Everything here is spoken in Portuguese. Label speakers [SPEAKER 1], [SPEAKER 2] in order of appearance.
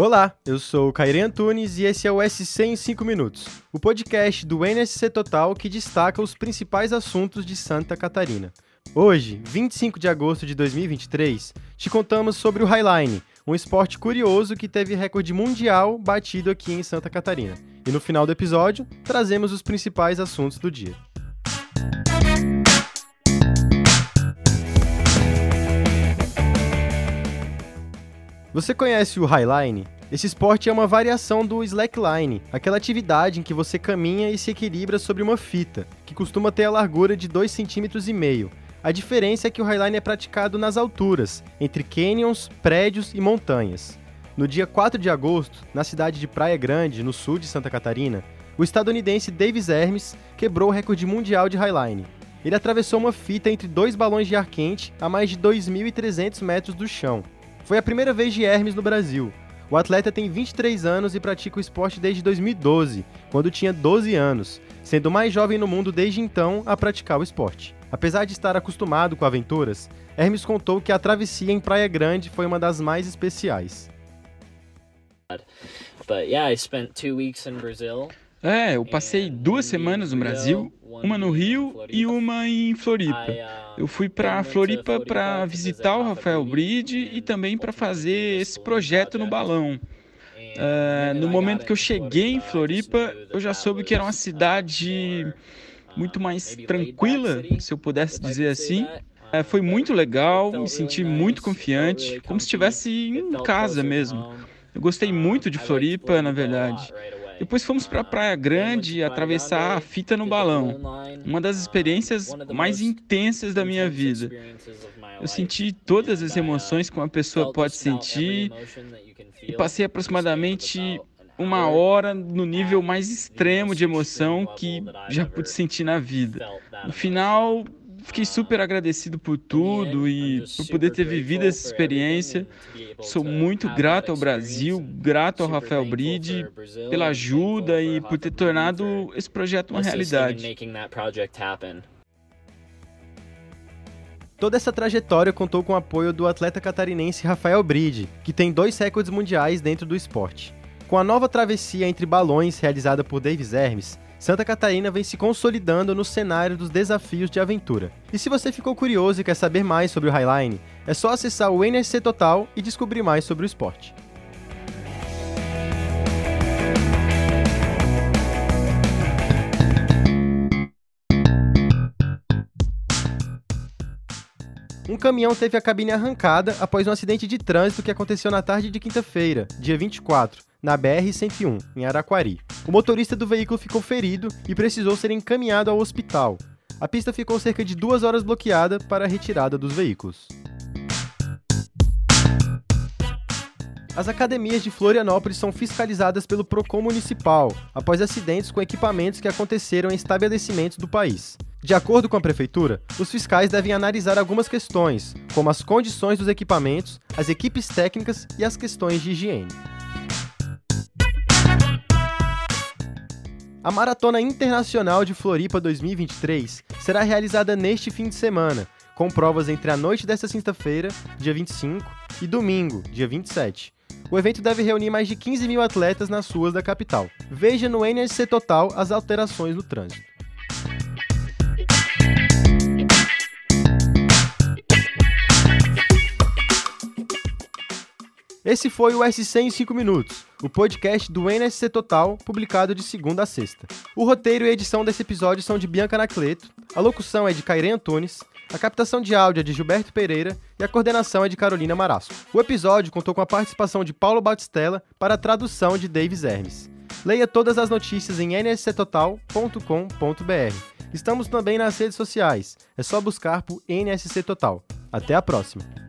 [SPEAKER 1] Olá, eu sou o Caire Antunes e esse é o SC em 5 minutos, o podcast do NSC Total que destaca os principais assuntos de Santa Catarina. Hoje, 25 de agosto de 2023, te contamos sobre o Highline, um esporte curioso que teve recorde mundial batido aqui em Santa Catarina. E no final do episódio, trazemos os principais assuntos do dia. Você conhece o Highline? Esse esporte é uma variação do slackline, aquela atividade em que você caminha e se equilibra sobre uma fita, que costuma ter a largura de 2,5 cm. A diferença é que o Highline é praticado nas alturas, entre canyons, prédios e montanhas. No dia 4 de agosto, na cidade de Praia Grande, no sul de Santa Catarina, o estadunidense Davis Hermes quebrou o recorde mundial de Highline. Ele atravessou uma fita entre dois balões de ar quente a mais de 2.300 metros do chão, foi a primeira vez de Hermes no Brasil. O atleta tem 23 anos e pratica o esporte desde 2012, quando tinha 12 anos, sendo o mais jovem no mundo desde então a praticar o esporte. Apesar de estar acostumado com aventuras, Hermes contou que a travessia em Praia Grande foi uma das mais especiais.
[SPEAKER 2] But yeah, I spent two weeks in Brazil.
[SPEAKER 3] É, eu passei duas semanas no Brasil, uma no Rio e uma em Floripa. Eu fui para Floripa para visitar o Rafael Bride e também para fazer esse projeto no balão. Uh, no momento que eu cheguei em Floripa, eu já soube que era uma cidade muito mais tranquila, se eu pudesse dizer assim. Uh, foi muito legal, me senti muito confiante, como se estivesse em casa mesmo. Eu gostei muito de Floripa, na verdade. Depois fomos para a Praia Grande atravessar a fita no balão. Uma das experiências mais intensas da minha vida. Eu senti todas as emoções que uma pessoa pode sentir e passei aproximadamente uma hora no nível mais extremo de emoção que já pude sentir na vida. No final, fiquei super agradecido por tudo e por poder ter vivido essa experiência. Sou muito grato ao Brasil, grato ao Rafael Bride pela ajuda e por ter tornado esse projeto uma realidade.
[SPEAKER 1] Toda essa trajetória contou com o apoio do atleta catarinense Rafael Bride, que tem dois recordes mundiais dentro do esporte. Com a nova travessia entre balões realizada por Davis Hermes, Santa Catarina vem se consolidando no cenário dos desafios de aventura. E se você ficou curioso e quer saber mais sobre o Highline, é só acessar o NSC Total e descobrir mais sobre o esporte. Um caminhão teve a cabine arrancada após um acidente de trânsito que aconteceu na tarde de quinta-feira, dia 24, na BR-101, em Araquari. O motorista do veículo ficou ferido e precisou ser encaminhado ao hospital. A pista ficou cerca de duas horas bloqueada para a retirada dos veículos. As academias de Florianópolis são fiscalizadas pelo PROCON municipal, após acidentes com equipamentos que aconteceram em estabelecimentos do país. De acordo com a prefeitura, os fiscais devem analisar algumas questões, como as condições dos equipamentos, as equipes técnicas e as questões de higiene. A Maratona Internacional de Floripa 2023 será realizada neste fim de semana, com provas entre a noite desta sexta-feira, dia 25, e domingo, dia 27. O evento deve reunir mais de 15 mil atletas nas ruas da capital. Veja no NSC Total as alterações no trânsito. Esse foi o SC em 5 minutos, o podcast do NSC Total, publicado de segunda a sexta. O roteiro e edição desse episódio são de Bianca Anacleto, a locução é de Cairê Antunes, a captação de áudio é de Gilberto Pereira e a coordenação é de Carolina Marasco. O episódio contou com a participação de Paulo Batistella para a tradução de Davis Hermes. Leia todas as notícias em nsctotal.com.br. Estamos também nas redes sociais. É só buscar por NSC Total. Até a próxima!